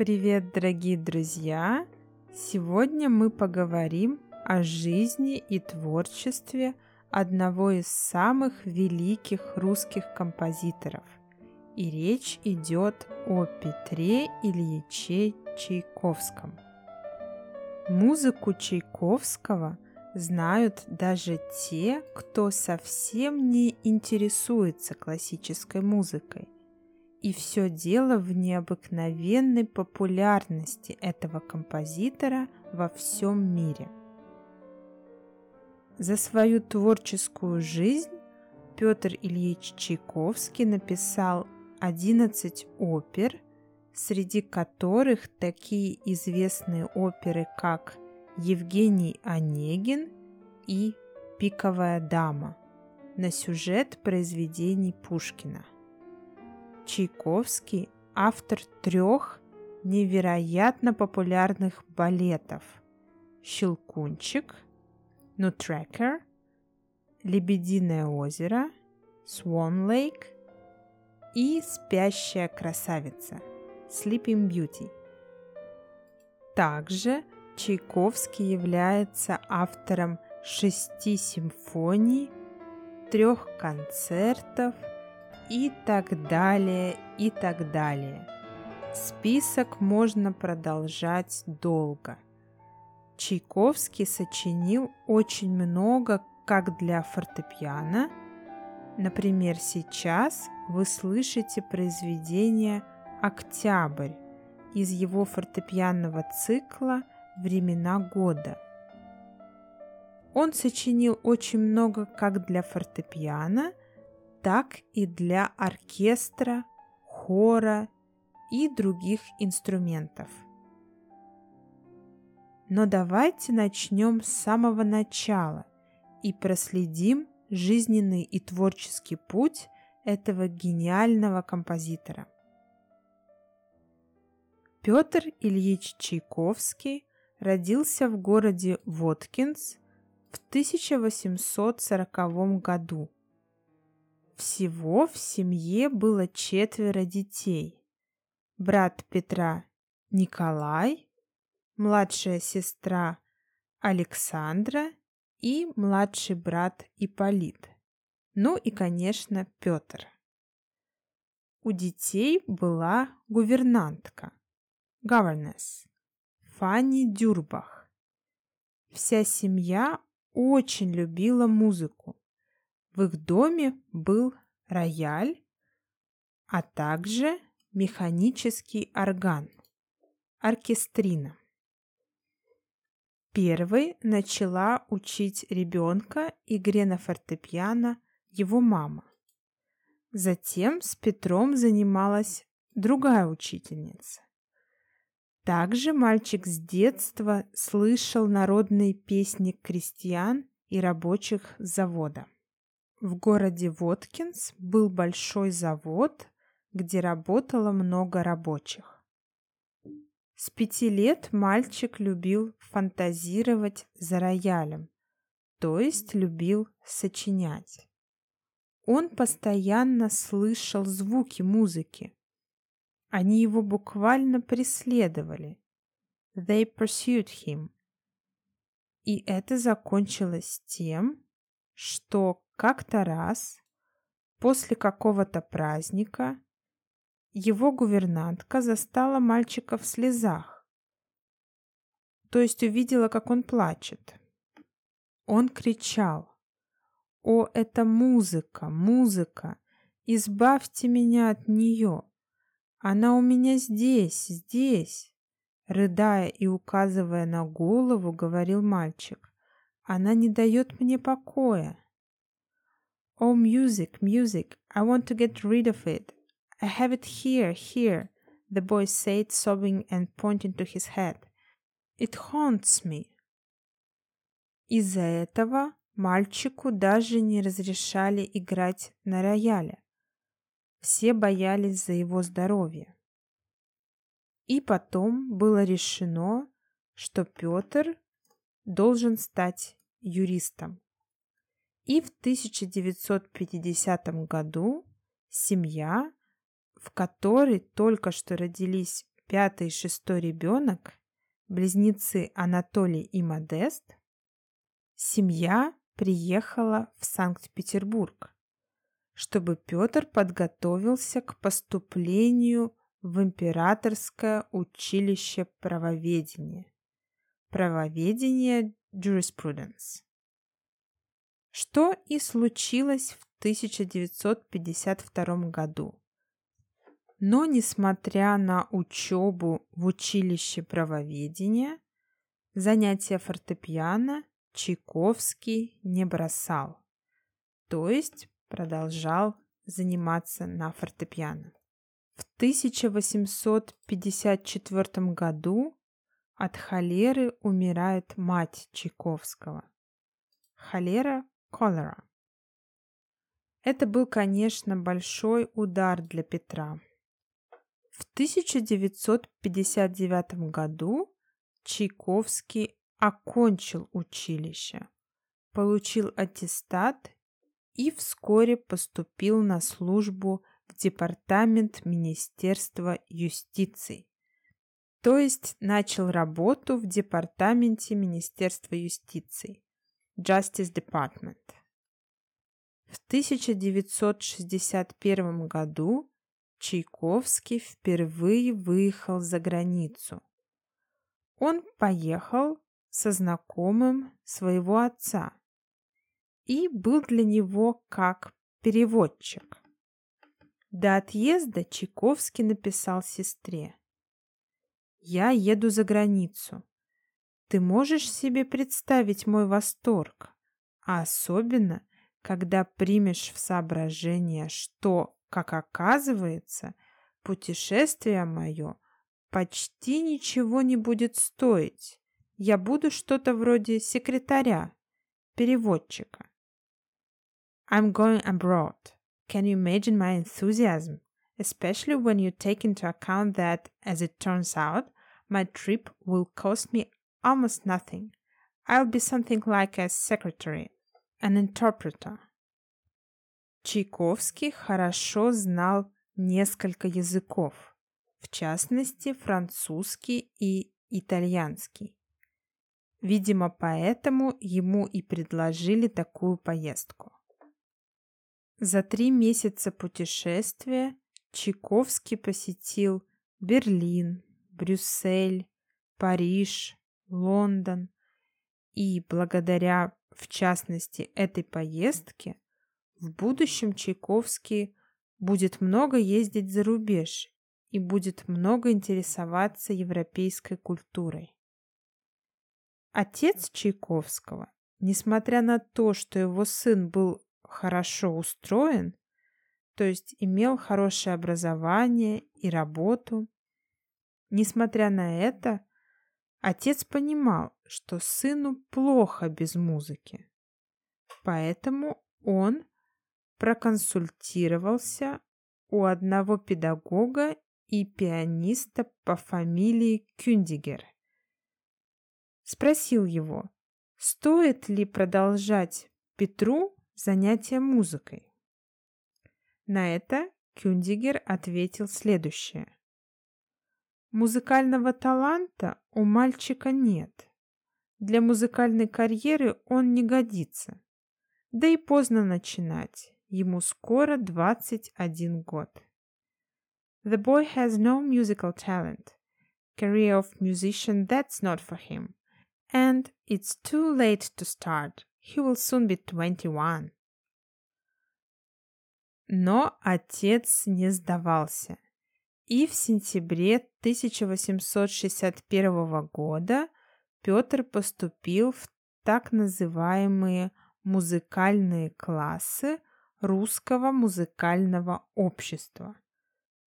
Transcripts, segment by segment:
Привет, дорогие друзья! Сегодня мы поговорим о жизни и творчестве одного из самых великих русских композиторов. И речь идет о Петре Ильиче Чайковском. Музыку Чайковского знают даже те, кто совсем не интересуется классической музыкой – и все дело в необыкновенной популярности этого композитора во всем мире. За свою творческую жизнь Петр Ильич Чайковский написал 11 опер, среди которых такие известные оперы, как Евгений Онегин и «Пиковая дама» на сюжет произведений Пушкина. Чайковский – автор трех невероятно популярных балетов «Щелкунчик», «Нутрекер», «Лебединое озеро», «Swan Lake» и «Спящая красавица» «Sleeping Beauty». Также Чайковский является автором шести симфоний, трех концертов – и так далее, и так далее. Список можно продолжать долго. Чайковский сочинил очень много как для фортепиано. Например, сейчас вы слышите произведение «Октябрь» из его фортепианного цикла «Времена года». Он сочинил очень много как для фортепиано, так и для оркестра, хора и других инструментов. Но давайте начнем с самого начала и проследим жизненный и творческий путь этого гениального композитора. Петр Ильич Чайковский родился в городе Воткинс в 1840 году всего в семье было четверо детей. Брат Петра Николай, младшая сестра Александра и младший брат Иполит. Ну и, конечно, Петр. У детей была гувернантка, governess, Фанни Дюрбах. Вся семья очень любила музыку. В их доме был рояль, а также механический орган, оркестрина. Первой начала учить ребенка игре на фортепиано его мама. Затем с Петром занималась другая учительница. Также мальчик с детства слышал народные песни крестьян и рабочих завода. В городе Воткинс был большой завод, где работало много рабочих. С пяти лет мальчик любил фантазировать за роялем, то есть любил сочинять. Он постоянно слышал звуки музыки. Они его буквально преследовали. They pursued him. И это закончилось тем, что как-то раз, после какого-то праздника, его гувернантка застала мальчика в слезах, то есть увидела, как он плачет. Он кричал, «О, это музыка, музыка! Избавьте меня от нее! Она у меня здесь, здесь!» Рыдая и указывая на голову, говорил мальчик, «Она не дает мне покоя!» Oh, music, music, I want to get rid of it. I have it here, here, the boy said, sobbing and pointing to his head. It haunts me. Из-за этого мальчику даже не разрешали играть на рояле. Все боялись за его здоровье. И потом было решено, что Петр должен стать юристом. И в 1950 году семья, в которой только что родились пятый и шестой ребенок, близнецы Анатолий и Модест, семья приехала в Санкт-Петербург, чтобы Петр подготовился к поступлению в Императорское училище правоведения. Правоведение jurisprudence. Что и случилось в 1952 году. Но, несмотря на учебу в училище правоведения, занятия фортепиано Чайковский не бросал, то есть продолжал заниматься на фортепиано. В 1854 году от холеры умирает мать Чайковского. Холера – cholera. Это был, конечно, большой удар для Петра. В 1959 году Чайковский окончил училище, получил аттестат и вскоре поступил на службу в Департамент Министерства юстиции, то есть начал работу в Департаменте Министерства юстиции, Justice Department. В 1961 году Чайковский впервые выехал за границу. Он поехал со знакомым своего отца и был для него как переводчик. До отъезда Чайковский написал сестре. «Я еду за границу. Ты можешь себе представить мой восторг, а особенно, когда примешь в соображение, что, как оказывается, путешествие мое почти ничего не будет стоить, я буду что-то вроде секретаря, переводчика. I'm going abroad. Can you imagine my enthusiasm? Especially when you take into account that, as it turns out, my trip will cost me almost nothing. I'll be something like a secretary, an interpreter. Чайковский хорошо знал несколько языков, в частности французский и итальянский. Видимо, поэтому ему и предложили такую поездку. За три месяца путешествия Чайковский посетил Берлин, Брюссель, Париж, Лондон и благодаря, в частности, этой поездке, в будущем Чайковский будет много ездить за рубеж и будет много интересоваться европейской культурой. Отец Чайковского, несмотря на то, что его сын был хорошо устроен, то есть имел хорошее образование и работу, несмотря на это, отец понимал, что сыну плохо без музыки. Поэтому он проконсультировался у одного педагога и пианиста по фамилии Кюндигер – спросил его, стоит ли продолжать Петру занятия музыкой. На это Кюндигер ответил следующее. Музыкального таланта у мальчика нет. Для музыкальной карьеры он не годится. Да и поздно начинать. Ему скоро 21 год. The boy has no musical talent. Career of musician that's not for him. And it's too late to start. He will soon be 21. Но отец не сдавался. И в сентябре 1861 года Петр поступил в так называемые музыкальные классы Русского музыкального общества,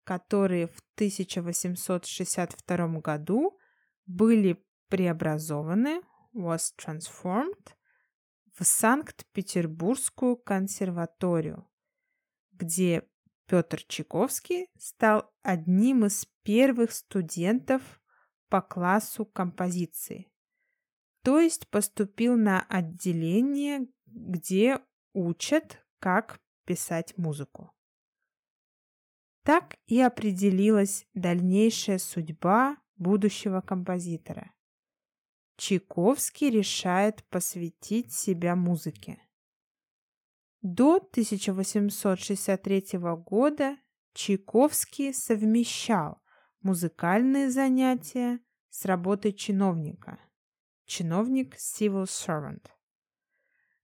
которые в 1862 году были преобразованы, was transformed, в Санкт-Петербургскую консерваторию, где Петр Чайковский стал одним из первых студентов по классу композиции, то есть поступил на отделение, где учат, как писать музыку. Так и определилась дальнейшая судьба будущего композитора. Чайковский решает посвятить себя музыке. До 1863 года Чайковский совмещал музыкальные занятия с работой чиновника. Чиновник civil servant.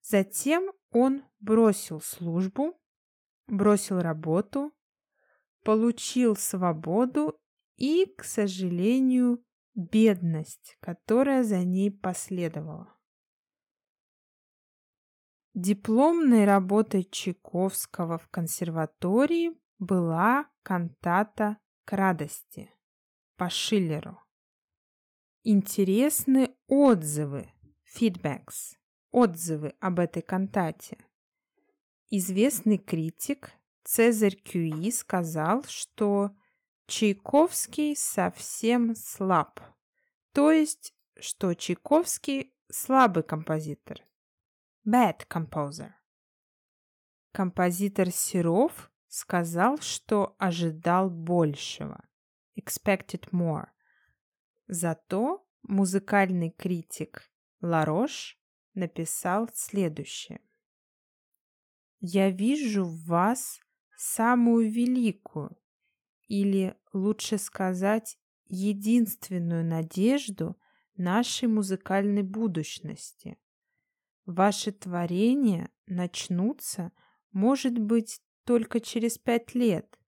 Затем он бросил службу, бросил работу, получил свободу и, к сожалению, бедность, которая за ней последовала. Дипломной работой Чайковского в консерватории была кантата «К радости» по Шиллеру. Интересны отзывы, feedbacks, отзывы об этой кантате. Известный критик Цезарь Кюи сказал, что Чайковский совсем слаб, то есть, что Чайковский слабый композитор. Bad composer. Композитор Серов сказал, что ожидал большего. Expected more. Зато музыкальный критик Ларош написал следующее. «Я вижу в вас самую великую, или, лучше сказать, единственную надежду нашей музыкальной будущности. Ваши творения начнутся, может быть, только через пять лет,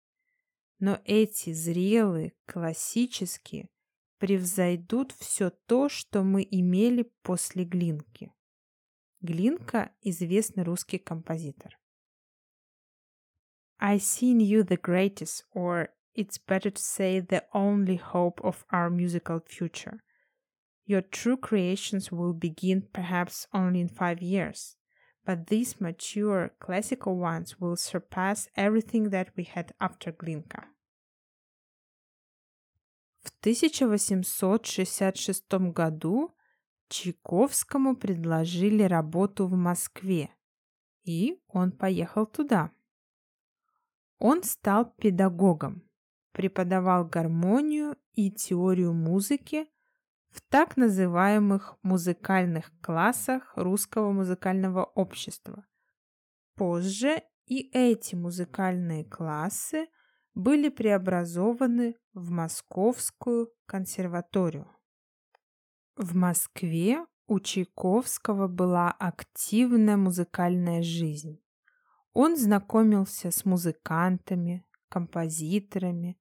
но эти зрелые, классические, превзойдут все то, что мы имели после Глинки. Глинка – известный русский композитор. I see in you the greatest, or it's better to say the only hope of our musical future. Your true creations will begin perhaps only in five years, but these mature classical ones will surpass everything that we had after Glinka. В 1866 году Чайковскому предложили работу в Москве, и он поехал туда. Он стал педагогом, преподавал гармонию и теорию музыки в так называемых музыкальных классах русского музыкального общества. Позже и эти музыкальные классы были преобразованы в Московскую консерваторию. В Москве у Чайковского была активная музыкальная жизнь. Он знакомился с музыкантами, композиторами.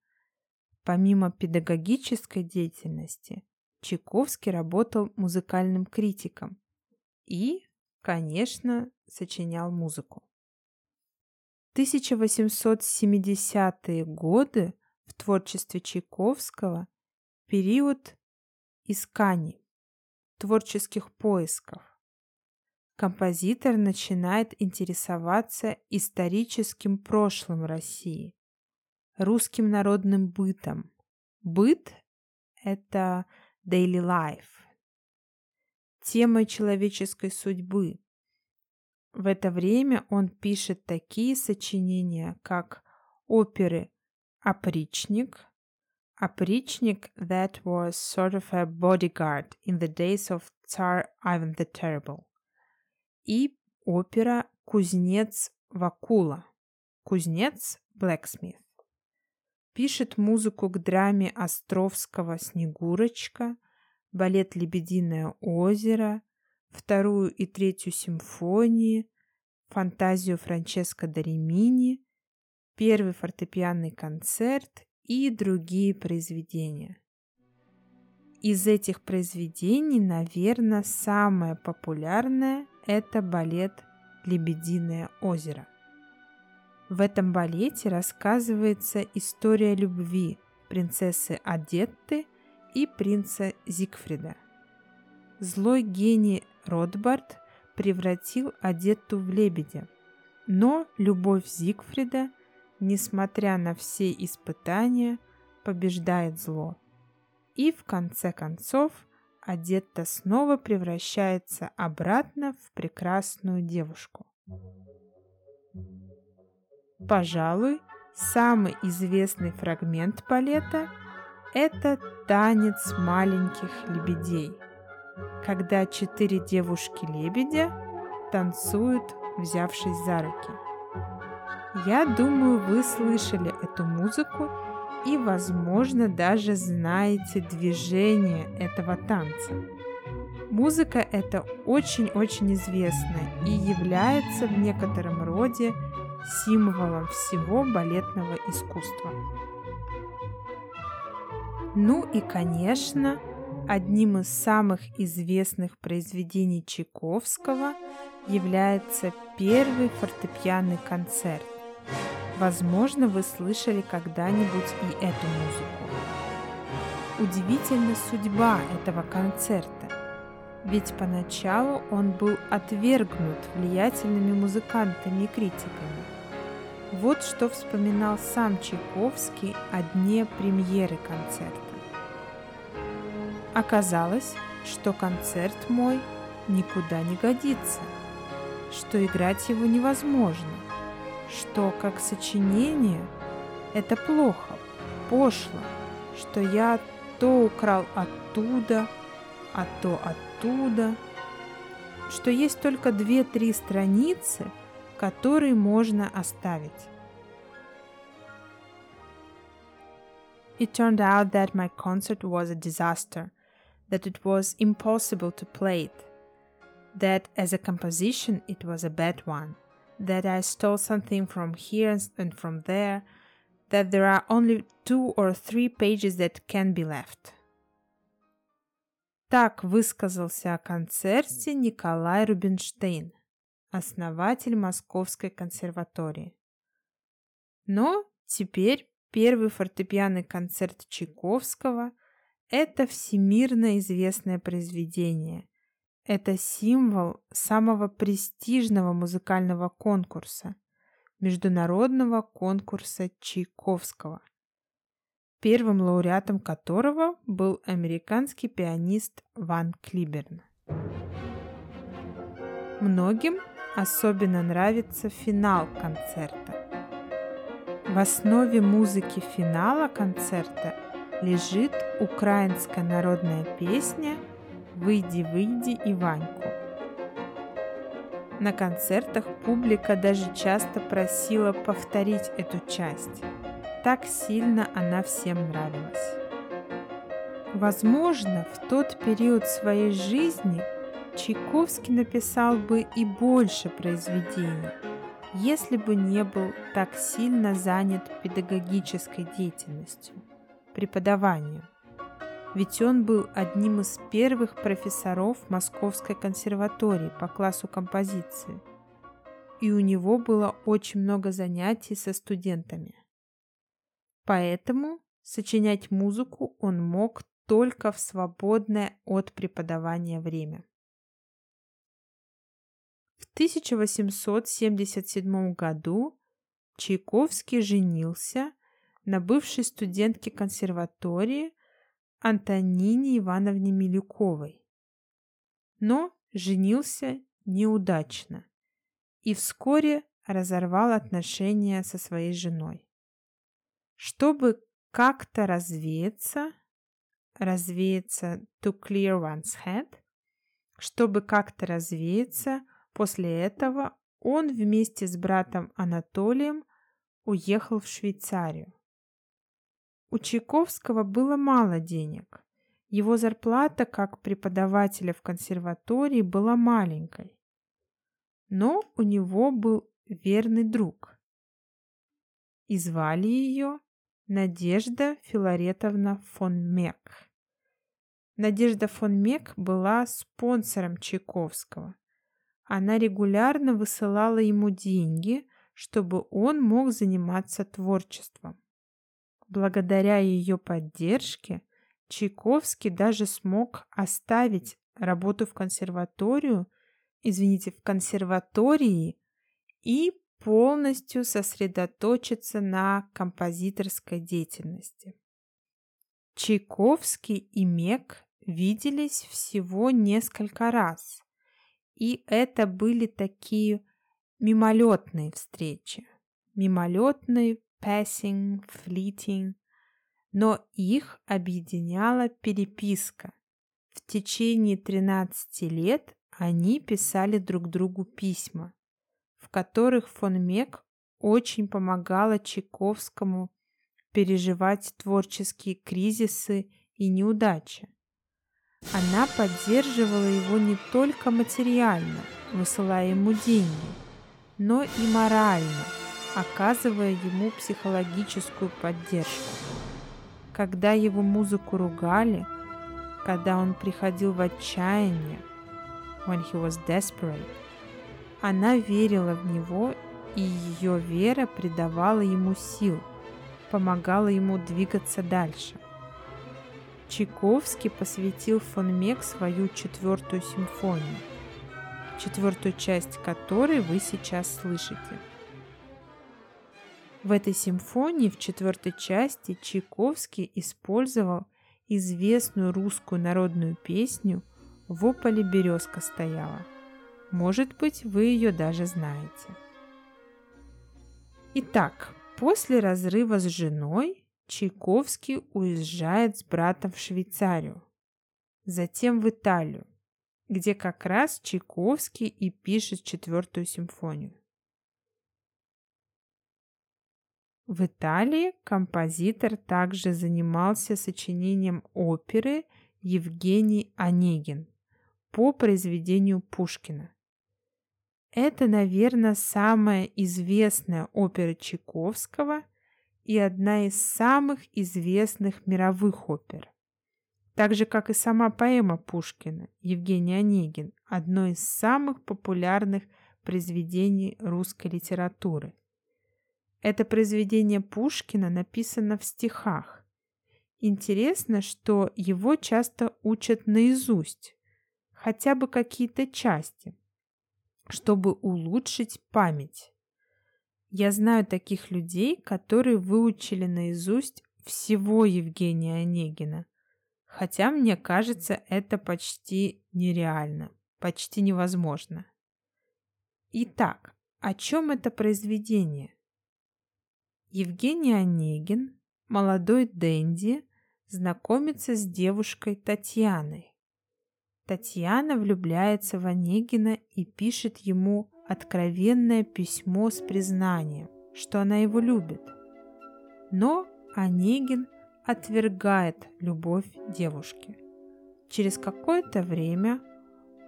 Помимо педагогической деятельности, Чайковский работал музыкальным критиком и, конечно, сочинял музыку. 1870-е годы в творчестве Чайковского период исканий, творческих поисков композитор начинает интересоваться историческим прошлым России, русским народным бытом. Быт — это daily life, темой человеческой судьбы. В это время он пишет такие сочинения, как оперы «Опричник», «Опричник» that was sort of a bodyguard in the days of Tsar Ivan the Terrible и опера «Кузнец Вакула». Кузнец Блэксмит. Пишет музыку к драме Островского «Снегурочка», балет «Лебединое озеро», вторую и третью симфонии, фантазию Франческо Доремини, первый фортепианный концерт и другие произведения. Из этих произведений, наверное, самое популярное – это балет «Лебединое озеро». В этом балете рассказывается история любви принцессы Адетты и принца Зигфрида. Злой гений Ротбард превратил Адетту в лебедя, но любовь Зигфрида, несмотря на все испытания, побеждает зло – и в конце концов Адетта снова превращается обратно в прекрасную девушку. Пожалуй, самый известный фрагмент балета – это танец маленьких лебедей, когда четыре девушки-лебедя танцуют, взявшись за руки. Я думаю, вы слышали эту музыку и, возможно, даже знаете движение этого танца. Музыка эта очень-очень известная и является в некотором роде символом всего балетного искусства. Ну и, конечно, одним из самых известных произведений Чайковского является первый фортепианный концерт. Возможно, вы слышали когда-нибудь и эту музыку. Удивительна судьба этого концерта ведь поначалу он был отвергнут влиятельными музыкантами и критиками. Вот что вспоминал сам Чайковский о дне премьеры концерта. Оказалось, что концерт мой никуда не годится, что играть его невозможно, что как сочинение это плохо, пошло, что я то украл оттуда, а то оттуда оттуда, что есть только две-три страницы, которые можно оставить. It turned out that my concert was a disaster, that it was impossible to play it, that as a composition it was a bad one, that I stole something from here and from there, that there are only two or three pages that can be left. Так высказался о концерте Николай Рубинштейн, основатель Московской консерватории. Но теперь первый фортепианный концерт Чайковского – это всемирно известное произведение. Это символ самого престижного музыкального конкурса – международного конкурса Чайковского первым лауреатом которого был американский пианист Ван Клиберн. Многим особенно нравится финал концерта. В основе музыки финала концерта лежит украинская народная песня «Выйди, выйди, Иваньку». На концертах публика даже часто просила повторить эту часть – так сильно она всем нравилась. Возможно, в тот период своей жизни Чайковский написал бы и больше произведений, если бы не был так сильно занят педагогической деятельностью, преподаванием. Ведь он был одним из первых профессоров Московской консерватории по классу композиции, и у него было очень много занятий со студентами. Поэтому сочинять музыку он мог только в свободное от преподавания время. В 1877 году Чайковский женился на бывшей студентке консерватории Антонине Ивановне Милюковой. Но женился неудачно и вскоре разорвал отношения со своей женой. Чтобы как-то развеяться, развеяться to clear one's head, чтобы как-то развеяться, после этого он вместе с братом Анатолием уехал в Швейцарию. У Чайковского было мало денег. Его зарплата как преподавателя в консерватории была маленькой. Но у него был верный друг. И звали ее Надежда Филаретовна фон Мек. Надежда фон Мек была спонсором Чайковского. Она регулярно высылала ему деньги, чтобы он мог заниматься творчеством. Благодаря ее поддержке Чайковский даже смог оставить работу в консерваторию, извините, в консерватории и полностью сосредоточиться на композиторской деятельности. Чайковский и Мек виделись всего несколько раз, и это были такие мимолетные встречи, мимолетные passing, fleeting, но их объединяла переписка. В течение 13 лет они писали друг другу письма, в которых фон Мек очень помогала Чайковскому переживать творческие кризисы и неудачи. Она поддерживала его не только материально, высылая ему деньги, но и морально, оказывая ему психологическую поддержку. Когда его музыку ругали, когда он приходил в отчаяние, when he was desperate, она верила в него, и ее вера придавала ему сил, помогала ему двигаться дальше. Чайковский посвятил фон Мек свою четвертую симфонию, четвертую часть которой вы сейчас слышите. В этой симфонии в четвертой части Чайковский использовал известную русскую народную песню «В ополе березка стояла». Может быть, вы ее даже знаете. Итак, после разрыва с женой Чайковский уезжает с братом в Швейцарию, затем в Италию, где как раз Чайковский и пишет четвертую симфонию. В Италии композитор также занимался сочинением оперы Евгений Онегин по произведению Пушкина. Это, наверное, самая известная опера Чайковского и одна из самых известных мировых опер. Так же, как и сама поэма Пушкина Евгений Онегин, одно из самых популярных произведений русской литературы. Это произведение Пушкина написано в стихах. Интересно, что его часто учат наизусть, хотя бы какие-то части, чтобы улучшить память. Я знаю таких людей, которые выучили наизусть всего Евгения Онегина, хотя мне кажется, это почти нереально, почти невозможно. Итак, о чем это произведение? Евгений Онегин, молодой Дэнди, знакомится с девушкой Татьяной. Татьяна влюбляется в Онегина и пишет ему откровенное письмо с признанием, что она его любит. Но Онегин отвергает любовь девушки. Через какое-то время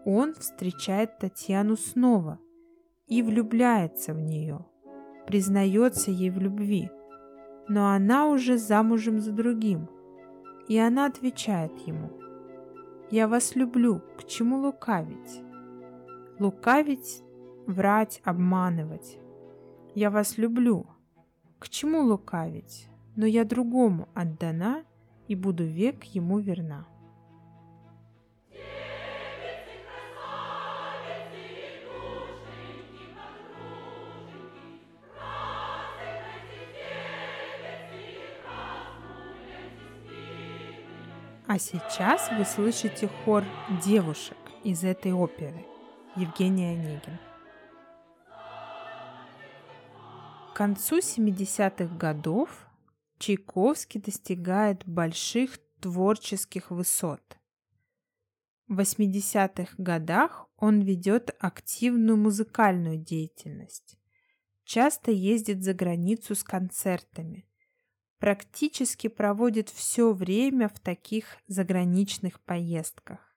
он встречает Татьяну снова и влюбляется в нее – признается ей в любви, но она уже замужем за другим, и она отвечает ему, «Я вас люблю, к чему лукавить?» Лукавить, врать, обманывать. «Я вас люблю, к чему лукавить? Но я другому отдана и буду век ему верна». А сейчас вы слышите хор девушек из этой оперы Евгения Онегин. К концу 70-х годов Чайковский достигает больших творческих высот. В 80-х годах он ведет активную музыкальную деятельность, часто ездит за границу с концертами – практически проводит все время в таких заграничных поездках.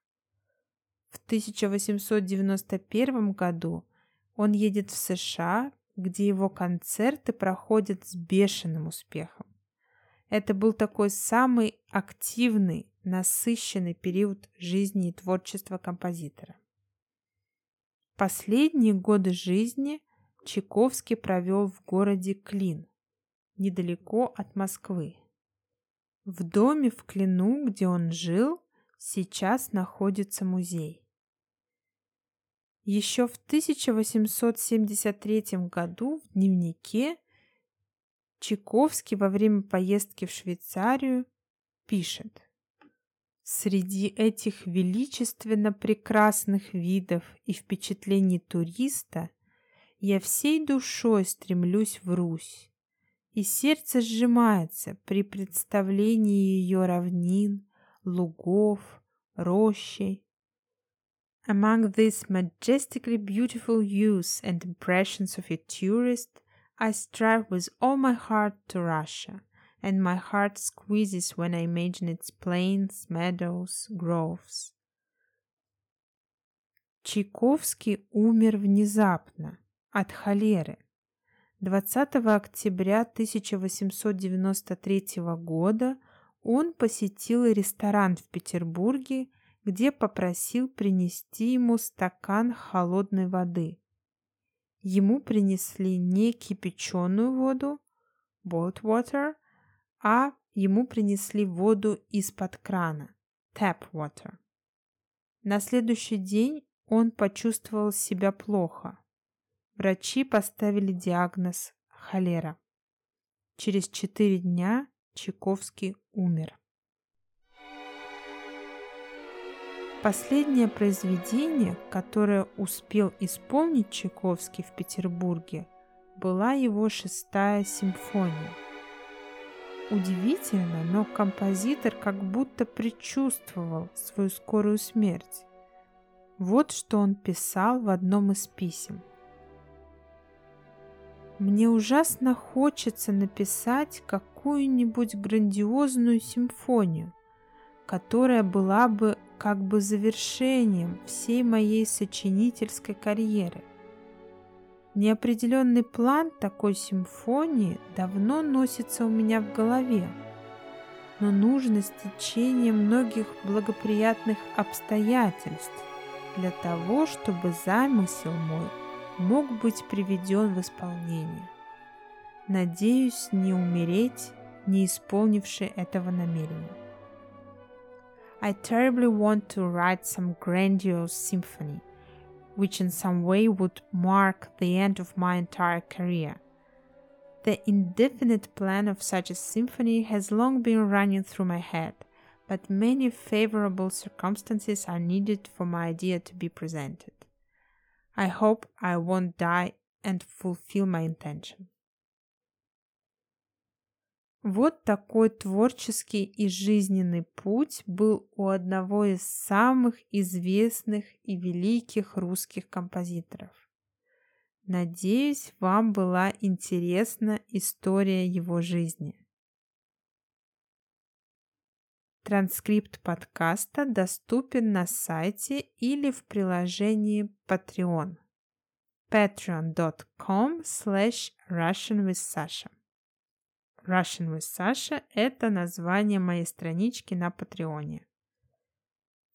В 1891 году он едет в США, где его концерты проходят с бешеным успехом. Это был такой самый активный, насыщенный период жизни и творчества композитора. Последние годы жизни Чайковский провел в городе Клин – недалеко от Москвы. В доме в Клину, где он жил, сейчас находится музей. Еще в 1873 году в дневнике Чайковский во время поездки в Швейцарию пишет Среди этих величественно прекрасных видов и впечатлений туриста я всей душой стремлюсь в Русь, и сердце сжимается при представлении ее равнин, лугов, рощей. Among these majestically beautiful views and impressions of a tourist, I strive with all my heart to Russia, and my heart squeezes when I imagine its plains, meadows, groves. Чайковский умер внезапно от холеры 20 октября 1893 года он посетил ресторан в Петербурге, где попросил принести ему стакан холодной воды. Ему принесли не кипяченую воду, boiled water, а ему принесли воду из-под крана, tap water. На следующий день он почувствовал себя плохо. Врачи поставили диагноз холера. Через четыре дня Чайковский умер. Последнее произведение, которое успел исполнить Чайковский в Петербурге, была его шестая симфония. Удивительно, но композитор как будто предчувствовал свою скорую смерть. Вот что он писал в одном из писем. «Мне ужасно хочется написать какую-нибудь грандиозную симфонию, которая была бы как бы завершением всей моей сочинительской карьеры. Неопределенный план такой симфонии давно носится у меня в голове, но нужно стечение многих благоприятных обстоятельств для того, чтобы замысел мой мог быть приведен в исполнение. Надеюсь не умереть, не исполнивши этого намерения. I terribly want to write some grandiose symphony, which in some way would mark the end of my entire career. The indefinite plan of such a symphony has long been running through my head, but many favorable circumstances are needed for my idea to be presented. I hope I won't die and fulfill my intention. Вот такой творческий и жизненный путь был у одного из самых известных и великих русских композиторов. Надеюсь, вам была интересна история его жизни. Транскрипт подкаста доступен на сайте или в приложении Patreon patreon.com slash Russian with Sasha. Russian with Sasha – это название моей странички на Патреоне.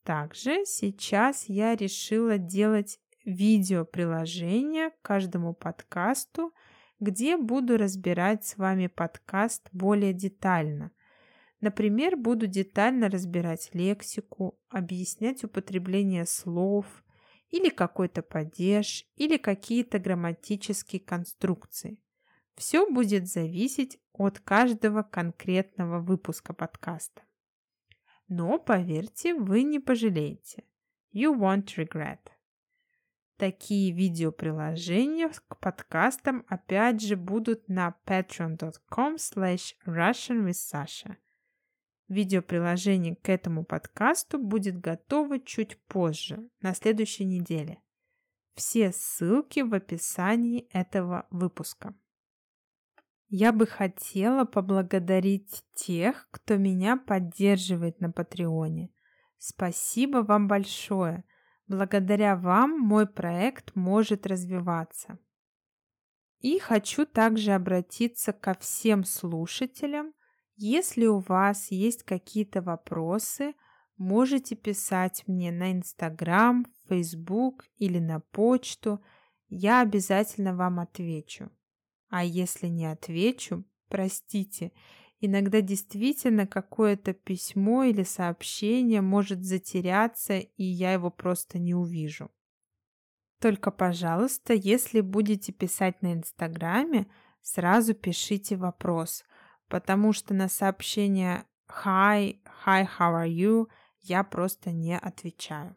Также сейчас я решила делать видео-приложение к каждому подкасту, где буду разбирать с вами подкаст более детально. Например, буду детально разбирать лексику, объяснять употребление слов или какой-то падеж, или какие-то грамматические конструкции. Все будет зависеть от каждого конкретного выпуска подкаста. Но, поверьте, вы не пожалеете. You won't regret. Такие видеоприложения к подкастам опять же будут на patreon.com slash russian with Sasha. Видеоприложение к этому подкасту будет готово чуть позже, на следующей неделе. Все ссылки в описании этого выпуска. Я бы хотела поблагодарить тех, кто меня поддерживает на Патреоне. Спасибо вам большое. Благодаря вам мой проект может развиваться. И хочу также обратиться ко всем слушателям. Если у вас есть какие-то вопросы, можете писать мне на Инстаграм, Фейсбук или на почту. Я обязательно вам отвечу. А если не отвечу, простите, иногда действительно какое-то письмо или сообщение может затеряться, и я его просто не увижу. Только, пожалуйста, если будете писать на Инстаграме, сразу пишите вопрос, потому что на сообщение «Hi», «Hi, how are you» я просто не отвечаю.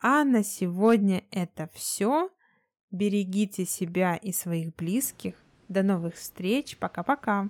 А на сегодня это все. Берегите себя и своих близких. До новых встреч. Пока-пока.